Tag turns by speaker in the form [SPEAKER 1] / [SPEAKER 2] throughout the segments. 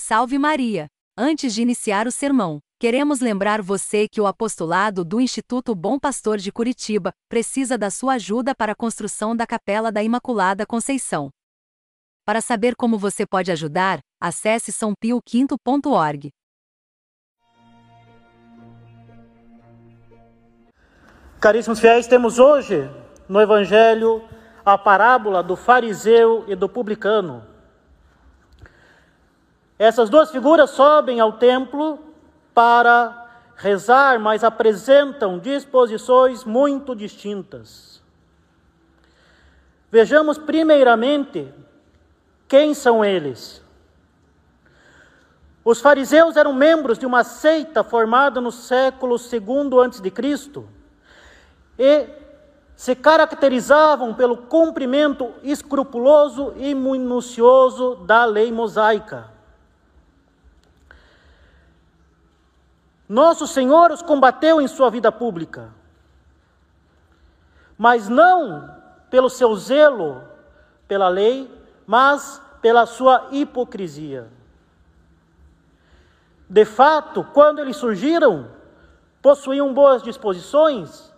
[SPEAKER 1] Salve Maria! Antes de iniciar o sermão, queremos lembrar você que o apostolado do Instituto Bom Pastor de Curitiba precisa da sua ajuda para a construção da Capela da Imaculada Conceição. Para saber como você pode ajudar, acesse sãopioquinto.org.
[SPEAKER 2] Caríssimos fiéis, temos hoje no Evangelho a parábola do fariseu e do publicano. Essas duas figuras sobem ao templo para rezar, mas apresentam disposições muito distintas. Vejamos primeiramente quem são eles. Os fariseus eram membros de uma seita formada no século II a.C. e se caracterizavam pelo cumprimento escrupuloso e minucioso da lei mosaica. Nosso Senhor os combateu em sua vida pública, mas não pelo seu zelo pela lei, mas pela sua hipocrisia. De fato, quando eles surgiram, possuíam boas disposições,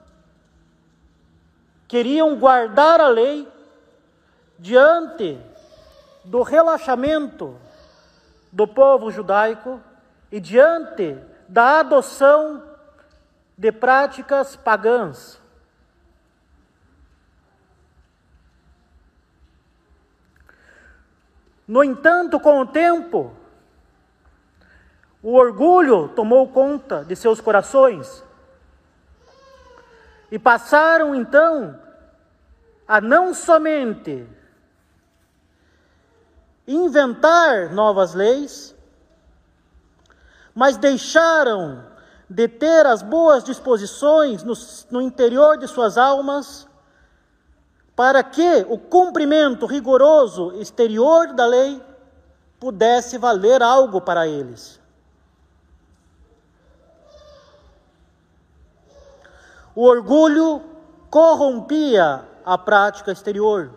[SPEAKER 2] queriam guardar a lei diante do relaxamento do povo judaico e diante da adoção de práticas pagãs. No entanto, com o tempo, o orgulho tomou conta de seus corações e passaram então a não somente inventar novas leis, mas deixaram de ter as boas disposições no, no interior de suas almas, para que o cumprimento rigoroso exterior da lei pudesse valer algo para eles. O orgulho corrompia a prática exterior.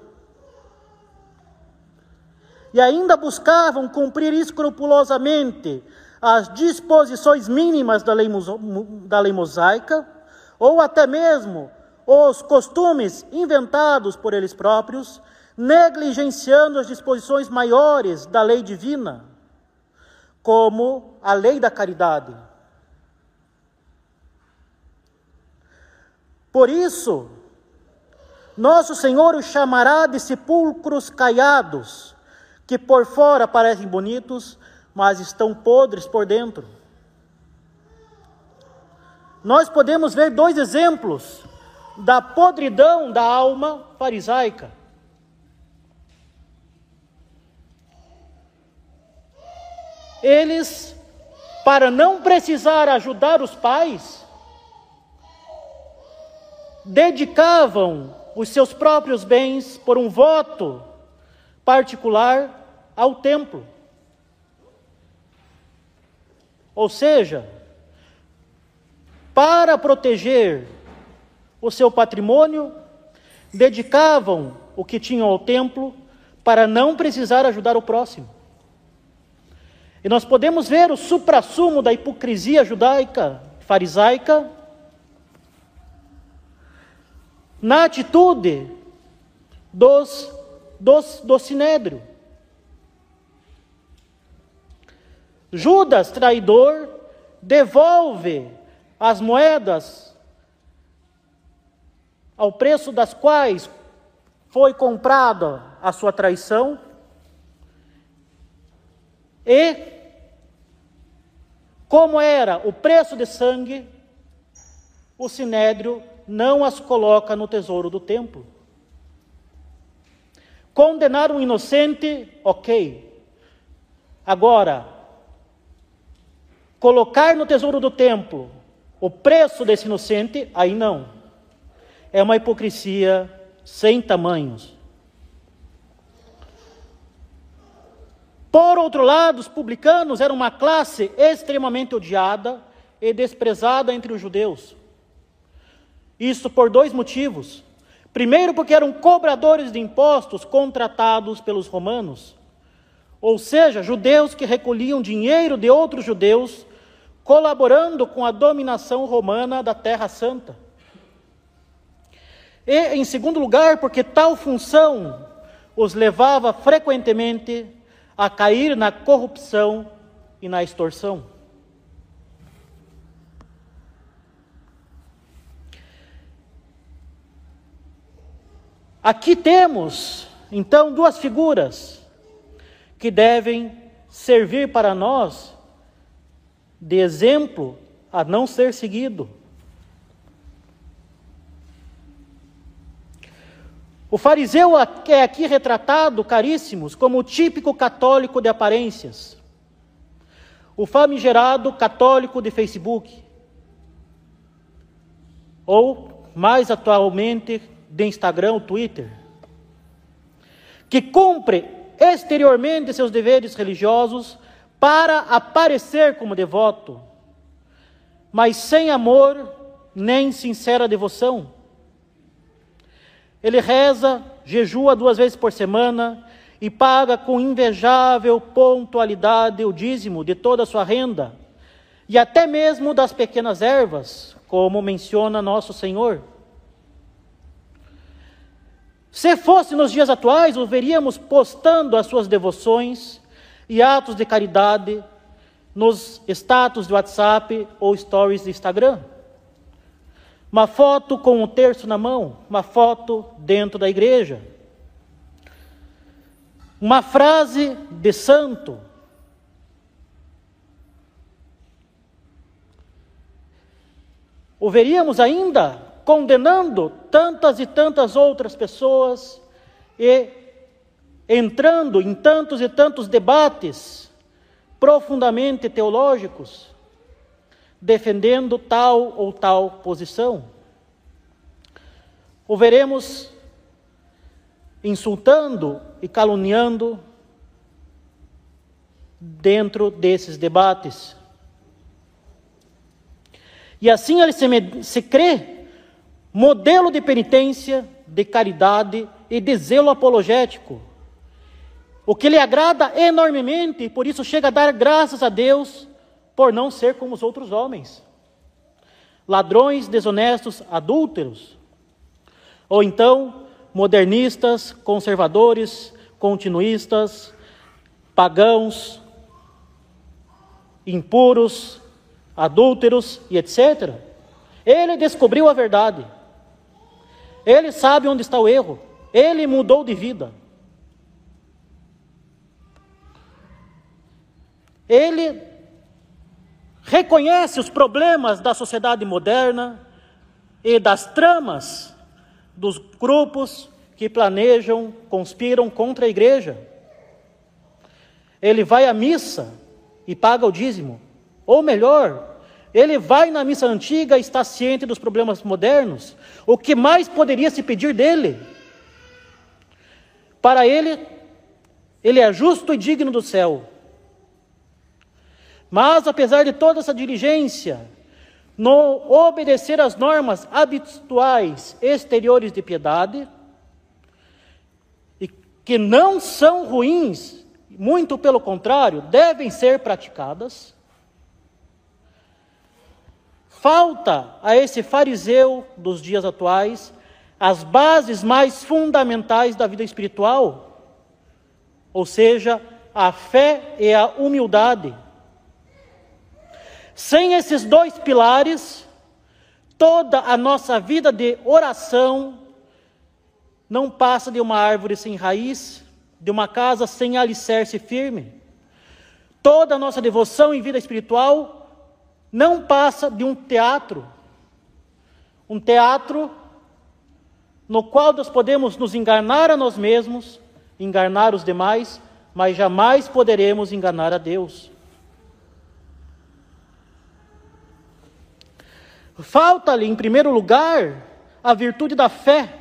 [SPEAKER 2] E ainda buscavam cumprir escrupulosamente as disposições mínimas da lei, da lei mosaica, ou até mesmo os costumes inventados por eles próprios, negligenciando as disposições maiores da lei divina, como a lei da caridade. Por isso, nosso Senhor os chamará de sepulcros caiados, que por fora parecem bonitos, mas estão podres por dentro. Nós podemos ver dois exemplos da podridão da alma farisaica. Eles, para não precisar ajudar os pais, dedicavam os seus próprios bens por um voto particular ao templo. Ou seja, para proteger o seu patrimônio, dedicavam o que tinham ao templo para não precisar ajudar o próximo. E nós podemos ver o suprassumo da hipocrisia judaica, farisaica, na atitude dos, dos, do sinédrio. Judas, traidor, devolve as moedas ao preço das quais foi comprada a sua traição e como era o preço de sangue, o sinédrio não as coloca no tesouro do templo. Condenar um inocente, ok. Agora, colocar no tesouro do templo o preço desse inocente, aí não. É uma hipocrisia sem tamanhos. Por outro lado, os publicanos eram uma classe extremamente odiada e desprezada entre os judeus. Isso por dois motivos. Primeiro, porque eram cobradores de impostos contratados pelos romanos. ou seja, judeus que recolhiam dinheiro de outros judeus, colaborando com a dominação romana da Terra Santa. E, em segundo lugar, porque tal função os levava frequentemente a cair na corrupção e na extorsão. Aqui temos, então, duas figuras que devem servir para nós de exemplo a não ser seguido. O fariseu é aqui retratado, caríssimos, como o típico católico de aparências. O famigerado católico de Facebook. Ou, mais atualmente, de Instagram, Twitter. Que cumpre exteriormente seus deveres religiosos para aparecer como devoto, mas sem amor nem sincera devoção. Ele reza, jejua duas vezes por semana e paga com invejável pontualidade o dízimo de toda a sua renda e até mesmo das pequenas ervas, como menciona nosso Senhor. Se fosse nos dias atuais, o veríamos postando as suas devoções e atos de caridade nos status de WhatsApp ou stories de Instagram. Uma foto com um terço na mão, uma foto dentro da igreja. Uma frase de santo. O veríamos ainda condenando tantas e tantas outras pessoas e entrando em tantos e tantos debates profundamente teológicos, defendendo tal ou tal posição. O veremos insultando e caluniando dentro desses debates. E assim ele se, se crê modelo de penitência, de caridade e de zelo apologético. O que lhe agrada enormemente, por isso chega a dar graças a Deus por não ser como os outros homens. Ladrões, desonestos, adúlteros. Ou então, modernistas, conservadores, continuistas, pagãos, impuros, adúlteros e etc. Ele descobriu a verdade. Ele sabe onde está o erro. Ele mudou de vida. Ele reconhece os problemas da sociedade moderna e das tramas dos grupos que planejam, conspiram contra a igreja. Ele vai à missa e paga o dízimo. Ou melhor, ele vai na missa antiga e está ciente dos problemas modernos. O que mais poderia se pedir dele? Para ele, ele é justo e digno do céu. Mas, apesar de toda essa diligência, no obedecer às normas habituais exteriores de piedade, e que não são ruins, muito pelo contrário, devem ser praticadas, Falta a esse fariseu dos dias atuais as bases mais fundamentais da vida espiritual, ou seja, a fé e a humildade. Sem esses dois pilares, toda a nossa vida de oração não passa de uma árvore sem raiz, de uma casa sem alicerce firme. Toda a nossa devoção e vida espiritual não passa de um teatro. Um teatro no qual nós podemos nos enganar a nós mesmos, enganar os demais, mas jamais poderemos enganar a Deus. Falta-lhe, em primeiro lugar, a virtude da fé,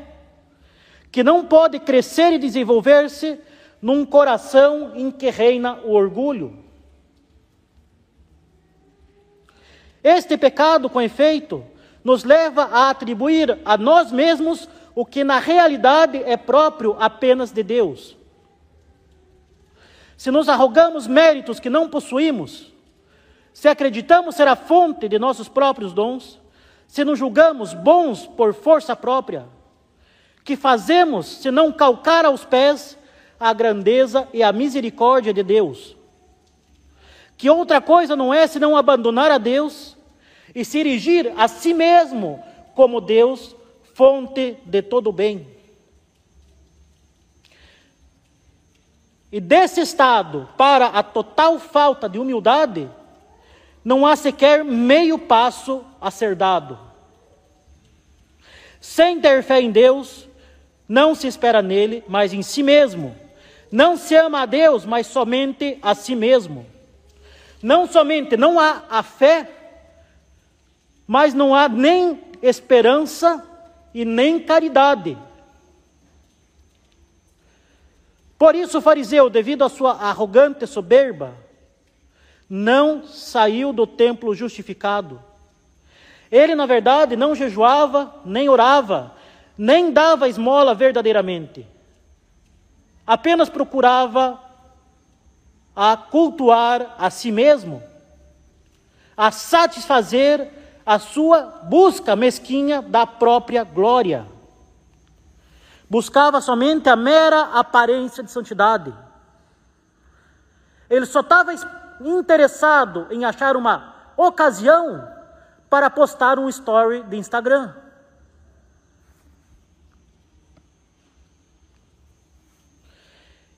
[SPEAKER 2] que não pode crescer e desenvolver-se num coração em que reina o orgulho. Este pecado, com efeito, nos leva a atribuir a nós mesmos o que na realidade é próprio apenas de Deus. se nos arrogamos méritos que não possuímos, se acreditamos ser a fonte de nossos próprios dons, se nos julgamos bons por força própria, que fazemos se não calcar aos pés a grandeza e a misericórdia de Deus? Que outra coisa não é senão abandonar a Deus e se erigir a si mesmo como Deus, fonte de todo bem. E desse estado para a total falta de humildade, não há sequer meio passo a ser dado. Sem ter fé em Deus, não se espera nele, mas em si mesmo. Não se ama a Deus, mas somente a si mesmo. Não somente não há a fé, mas não há nem esperança e nem caridade. Por isso o fariseu, devido à sua arrogante soberba, não saiu do templo justificado. Ele, na verdade, não jejuava, nem orava, nem dava esmola verdadeiramente. Apenas procurava a cultuar a si mesmo, a satisfazer a sua busca mesquinha da própria glória. Buscava somente a mera aparência de santidade. Ele só estava interessado em achar uma ocasião para postar um story de Instagram.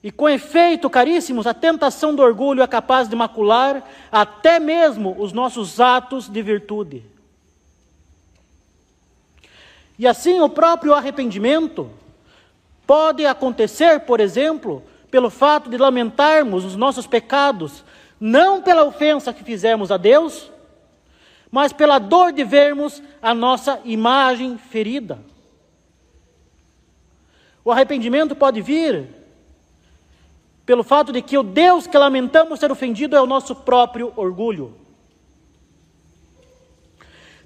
[SPEAKER 2] E com efeito, caríssimos, a tentação do orgulho é capaz de macular até mesmo os nossos atos de virtude. E assim, o próprio arrependimento pode acontecer, por exemplo, pelo fato de lamentarmos os nossos pecados, não pela ofensa que fizemos a Deus, mas pela dor de vermos a nossa imagem ferida. O arrependimento pode vir pelo fato de que o Deus que lamentamos ser ofendido é o nosso próprio orgulho.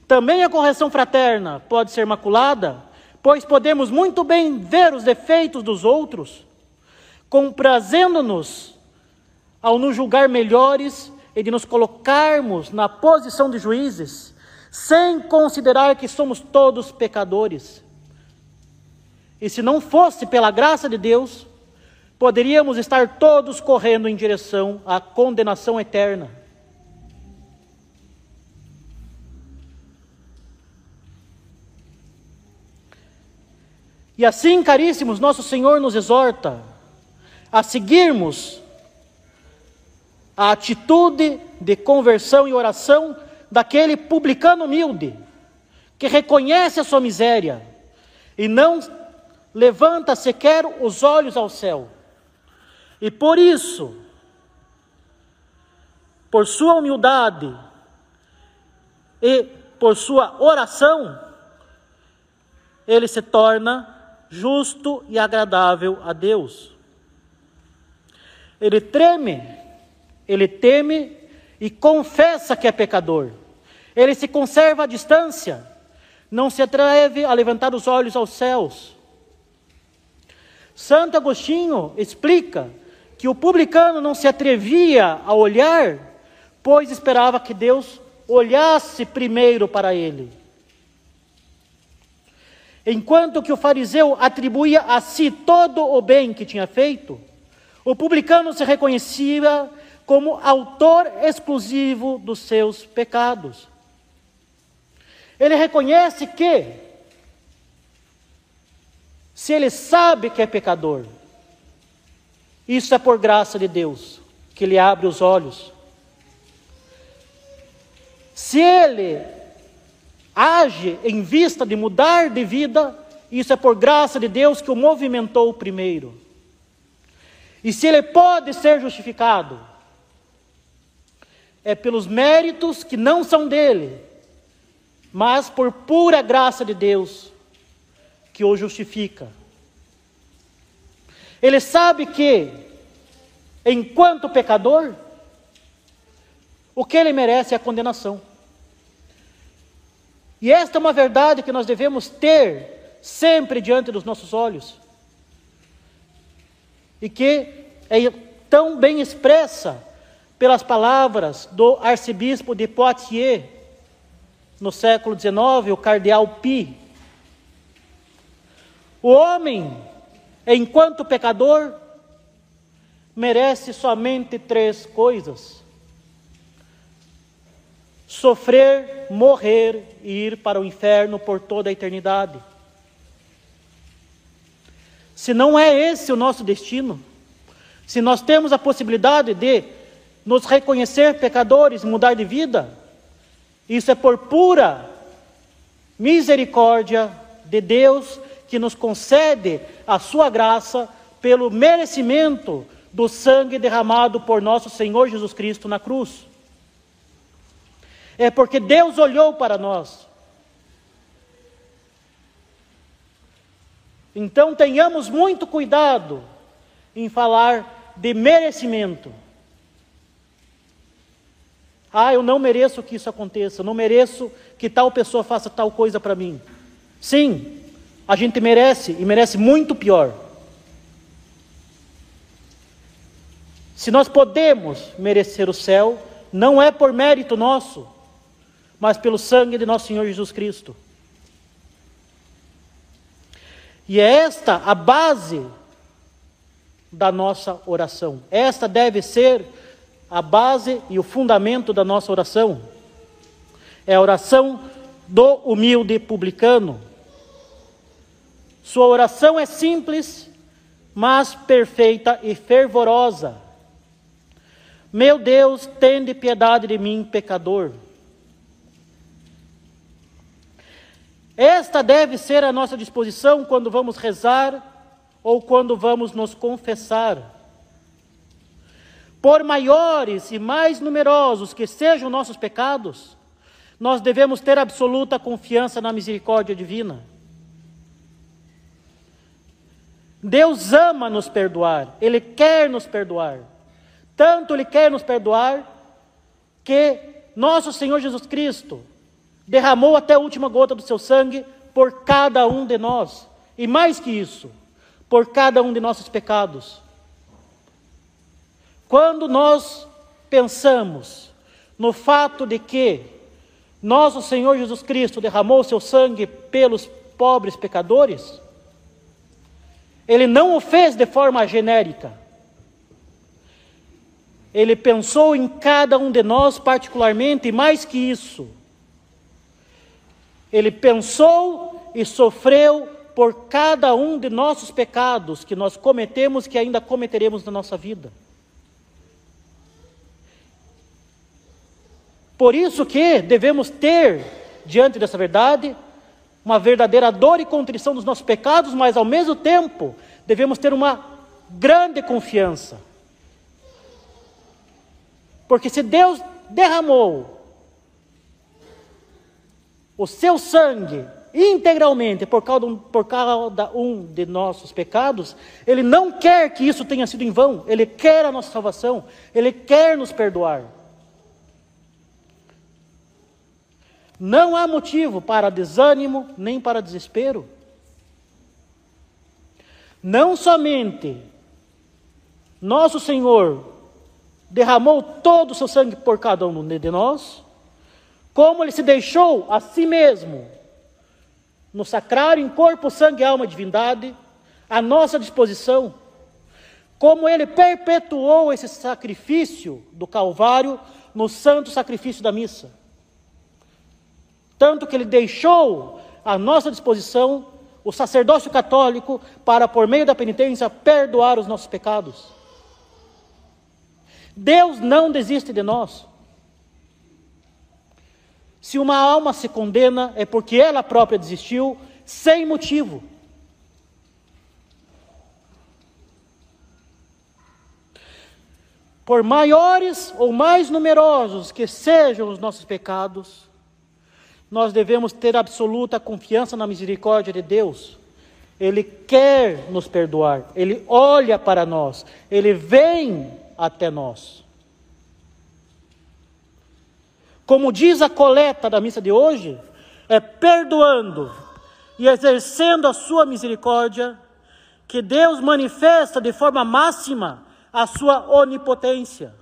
[SPEAKER 2] Também a correção fraterna pode ser maculada, pois podemos muito bem ver os defeitos dos outros, comprazendo-nos ao nos julgar melhores e de nos colocarmos na posição de juízes, sem considerar que somos todos pecadores. E se não fosse pela graça de Deus, poderíamos estar todos correndo em direção à condenação eterna. E assim, caríssimos, nosso Senhor nos exorta a seguirmos a atitude de conversão e oração daquele publicano humilde, que reconhece a sua miséria e não levanta sequer os olhos ao céu e por isso, por sua humildade e por sua oração, ele se torna justo e agradável a Deus. Ele treme, ele teme e confessa que é pecador. Ele se conserva à distância, não se atreve a levantar os olhos aos céus. Santo Agostinho explica que o publicano não se atrevia a olhar, pois esperava que Deus olhasse primeiro para ele. Enquanto que o fariseu atribuía a si todo o bem que tinha feito, o publicano se reconhecia como autor exclusivo dos seus pecados. Ele reconhece que, se ele sabe que é pecador, isso é por graça de Deus, que lhe abre os olhos. Se ele age em vista de mudar de vida, isso é por graça de Deus que o movimentou primeiro. E se ele pode ser justificado, é pelos méritos que não são dele, mas por pura graça de Deus que o justifica. Ele sabe que, enquanto pecador, o que ele merece é a condenação. E esta é uma verdade que nós devemos ter sempre diante dos nossos olhos. E que é tão bem expressa pelas palavras do arcebispo de Poitiers, no século XIX, o cardeal Pi. O homem, enquanto pecador, merece somente três coisas: sofrer, morrer e ir para o inferno por toda a eternidade. Se não é esse o nosso destino, se nós temos a possibilidade de nos reconhecer pecadores, mudar de vida, isso é por pura misericórdia de Deus que nos concede a sua graça pelo merecimento do sangue derramado por nosso Senhor Jesus Cristo na cruz. É porque Deus olhou para nós Então tenhamos muito cuidado em falar de merecimento. Ah, eu não mereço que isso aconteça, eu não mereço que tal pessoa faça tal coisa para mim. Sim, a gente merece e merece muito pior. Se nós podemos merecer o céu, não é por mérito nosso, mas pelo sangue de nosso Senhor Jesus Cristo. E é esta a base da nossa oração. Esta deve ser a base e o fundamento da nossa oração. É a oração do humilde publicano. Sua oração é simples, mas perfeita e fervorosa. Meu Deus, tende piedade de mim, pecador. Esta deve ser a nossa disposição quando vamos rezar ou quando vamos nos confessar. Por maiores e mais numerosos que sejam nossos pecados, nós devemos ter absoluta confiança na misericórdia divina. Deus ama nos perdoar, Ele quer nos perdoar. Tanto Ele quer nos perdoar que nosso Senhor Jesus Cristo derramou até a última gota do seu sangue por cada um de nós. E mais que isso, por cada um de nossos pecados. Quando nós pensamos no fato de que nosso Senhor Jesus Cristo derramou o seu sangue pelos pobres pecadores, ele não o fez de forma genérica. Ele pensou em cada um de nós particularmente, e mais que isso, ele pensou e sofreu por cada um de nossos pecados que nós cometemos que ainda cometeremos na nossa vida. Por isso que devemos ter diante dessa verdade uma verdadeira dor e contrição dos nossos pecados, mas ao mesmo tempo devemos ter uma grande confiança. Porque se Deus derramou o seu sangue integralmente por um, por cada um de nossos pecados, Ele não quer que isso tenha sido em vão, Ele quer a nossa salvação, Ele quer nos perdoar. Não há motivo para desânimo nem para desespero. Não somente nosso Senhor derramou todo o seu sangue por cada um de nós, como ele se deixou a si mesmo no sacrário em corpo, sangue, alma e divindade, à nossa disposição, como ele perpetuou esse sacrifício do Calvário no santo sacrifício da missa. Tanto que ele deixou à nossa disposição o sacerdócio católico para, por meio da penitência, perdoar os nossos pecados. Deus não desiste de nós. Se uma alma se condena, é porque ela própria desistiu, sem motivo. Por maiores ou mais numerosos que sejam os nossos pecados, nós devemos ter absoluta confiança na misericórdia de Deus. Ele quer nos perdoar, ele olha para nós, ele vem até nós. Como diz a coleta da missa de hoje, é perdoando e exercendo a sua misericórdia que Deus manifesta de forma máxima a sua onipotência.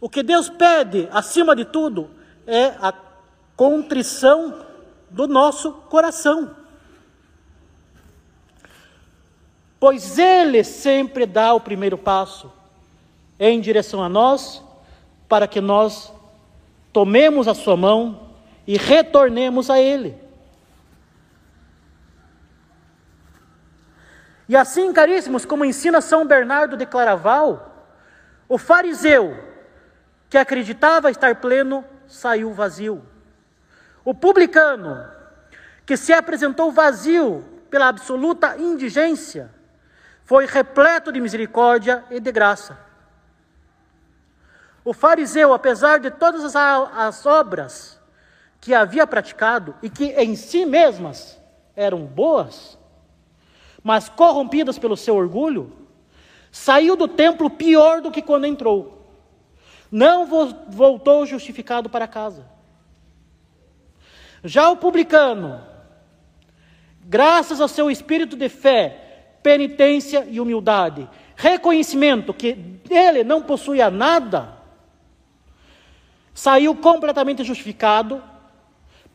[SPEAKER 2] O que Deus pede, acima de tudo, é a contrição do nosso coração. Pois Ele sempre dá o primeiro passo em direção a nós, para que nós tomemos a Sua mão e retornemos a Ele. E assim, caríssimos, como ensina São Bernardo de Claraval, o fariseu que acreditava estar pleno saiu vazio. O publicano que se apresentou vazio pela absoluta indigência foi repleto de misericórdia e de graça. O fariseu, apesar de todas as, as obras que havia praticado e que em si mesmas eram boas, mas corrompidas pelo seu orgulho, saiu do templo pior do que quando entrou. Não voltou justificado para casa. Já o publicano, graças ao seu espírito de fé, penitência e humildade, reconhecimento que ele não possuía nada, saiu completamente justificado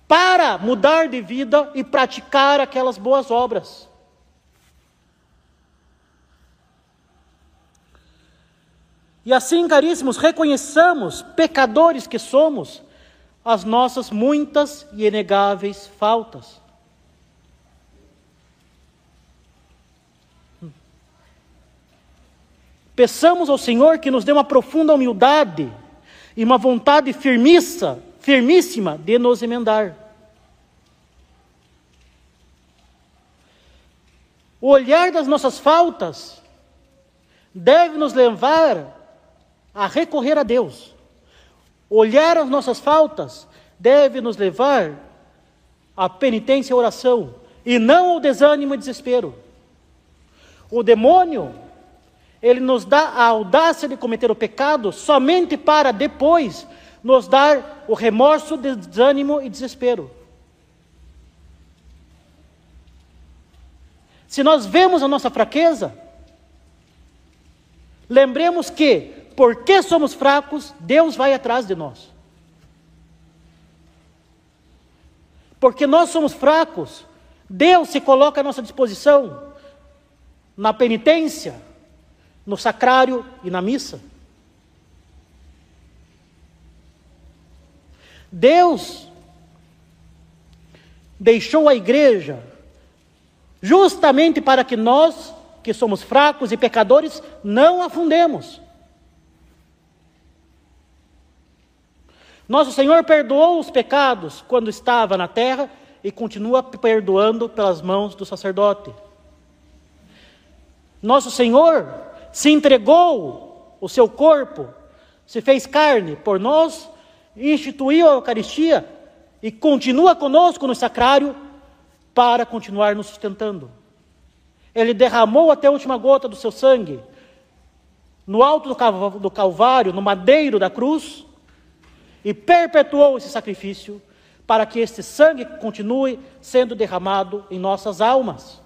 [SPEAKER 2] para mudar de vida e praticar aquelas boas obras. E assim, caríssimos, reconheçamos, pecadores que somos, as nossas muitas e inegáveis faltas. Peçamos ao Senhor que nos dê uma profunda humildade e uma vontade firmiça, firmíssima de nos emendar. O olhar das nossas faltas deve nos levar a recorrer a Deus. Olhar as nossas faltas deve nos levar à penitência e oração, e não ao desânimo e desespero. O demônio, ele nos dá a audácia de cometer o pecado somente para depois nos dar o remorso, desânimo e desespero. Se nós vemos a nossa fraqueza, lembremos que porque somos fracos, Deus vai atrás de nós. Porque nós somos fracos, Deus se coloca à nossa disposição na penitência, no sacrário e na missa. Deus deixou a igreja justamente para que nós, que somos fracos e pecadores, não afundemos. Nosso Senhor perdoou os pecados quando estava na terra e continua perdoando pelas mãos do sacerdote. Nosso Senhor se entregou o seu corpo, se fez carne por nós, instituiu a Eucaristia e continua conosco no sacrário para continuar nos sustentando. Ele derramou até a última gota do seu sangue no alto do Calvário, no madeiro da cruz, e perpetuou esse sacrifício para que este sangue continue sendo derramado em nossas almas.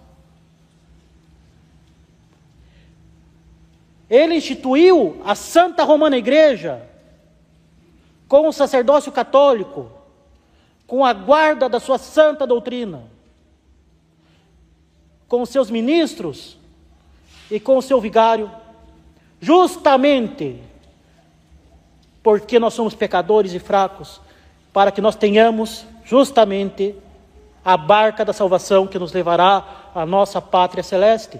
[SPEAKER 2] Ele instituiu a Santa Romana Igreja com o sacerdócio católico, com a guarda da sua santa doutrina, com os seus ministros e com o seu vigário, justamente porque nós somos pecadores e fracos, para que nós tenhamos justamente a barca da salvação que nos levará à nossa pátria celeste.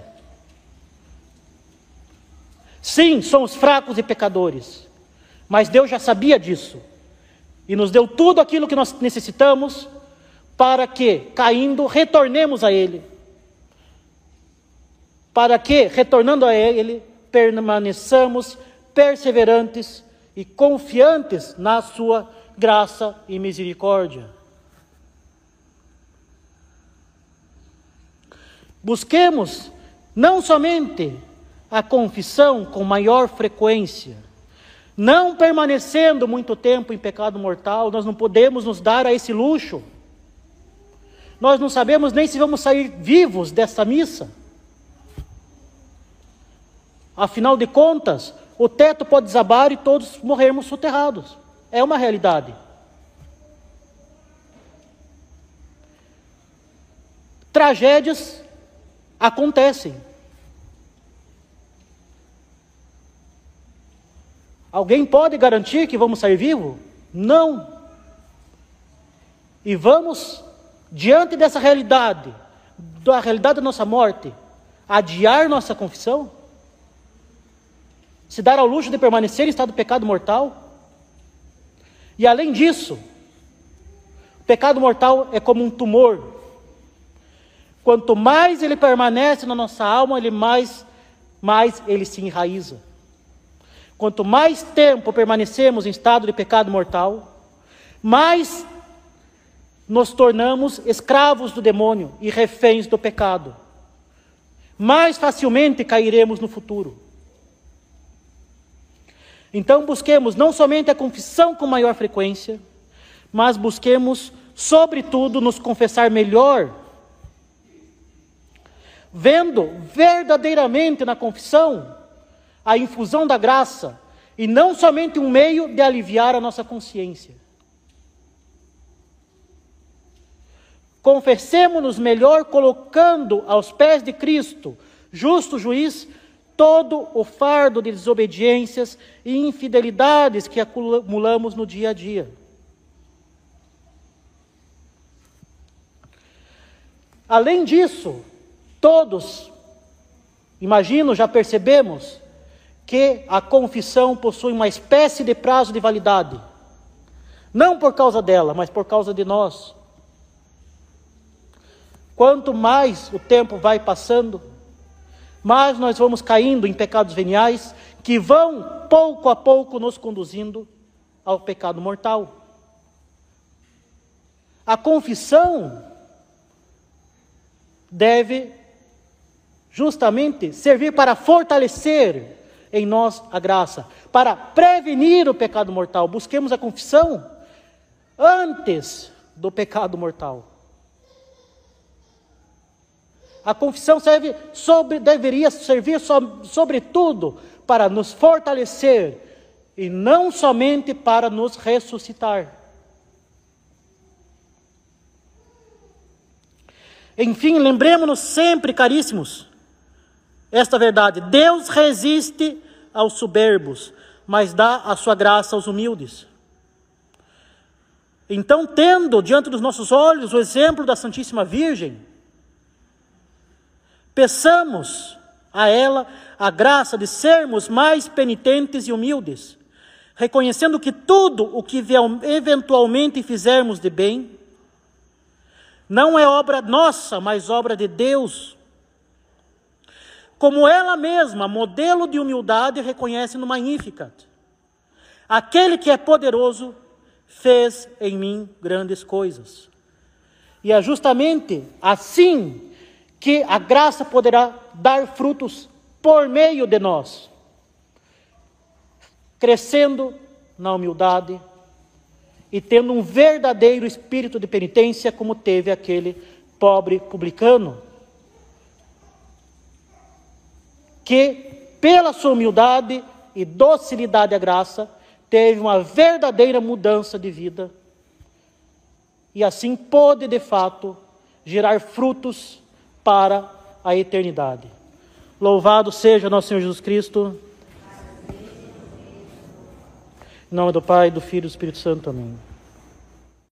[SPEAKER 2] Sim, somos fracos e pecadores, mas Deus já sabia disso e nos deu tudo aquilo que nós necessitamos para que, caindo, retornemos a Ele. Para que, retornando a Ele, permaneçamos perseverantes e confiantes na Sua graça e misericórdia. Busquemos não somente a confissão com maior frequência, não permanecendo muito tempo em pecado mortal, nós não podemos nos dar a esse luxo. Nós não sabemos nem se vamos sair vivos desta missa. Afinal de contas, o teto pode desabar e todos morrermos soterrados. É uma realidade. Tragédias acontecem. Alguém pode garantir que vamos sair vivos? Não. E vamos, diante dessa realidade, da realidade da nossa morte, adiar nossa confissão? Se dar ao luxo de permanecer em estado de pecado mortal? E além disso, o pecado mortal é como um tumor. Quanto mais ele permanece na nossa alma, ele mais, mais ele se enraiza. Quanto mais tempo permanecemos em estado de pecado mortal, mais nos tornamos escravos do demônio e reféns do pecado. Mais facilmente cairemos no futuro. Então busquemos não somente a confissão com maior frequência, mas busquemos, sobretudo, nos confessar melhor, vendo verdadeiramente na confissão a infusão da graça e não somente um meio de aliviar a nossa consciência. Confessemos-nos melhor colocando aos pés de Cristo, justo juiz, todo o fardo de desobediências e infidelidades que acumulamos no dia a dia. Além disso, todos, imagino, já percebemos, que a confissão possui uma espécie de prazo de validade. Não por causa dela, mas por causa de nós. Quanto mais o tempo vai passando, mais nós vamos caindo em pecados veniais que vão pouco a pouco nos conduzindo ao pecado mortal. A confissão deve justamente servir para fortalecer em nós a graça, para prevenir o pecado mortal. Busquemos a confissão antes do pecado mortal. A confissão serve sobre, deveria servir so, sobretudo para nos fortalecer e não somente para nos ressuscitar. Enfim, lembremos-nos sempre, caríssimos, esta verdade: Deus resiste aos soberbos, mas dá a sua graça aos humildes. Então, tendo diante dos nossos olhos o exemplo da Santíssima Virgem, peçamos a ela a graça de sermos mais penitentes e humildes, reconhecendo que tudo o que eventualmente fizermos de bem, não é obra nossa, mas obra de Deus como ela mesma, modelo de humildade, reconhece no Magnificat. Aquele que é poderoso fez em mim grandes coisas. E é justamente assim que a graça poderá dar frutos por meio de nós, crescendo na humildade e tendo um verdadeiro espírito de penitência, como teve aquele pobre publicano. que, pela sua humildade e docilidade à graça, teve uma verdadeira mudança de vida e assim pôde, de fato, gerar frutos para a eternidade. Louvado seja nosso Senhor Jesus Cristo. Em nome do Pai, do Filho e do Espírito Santo. Amém.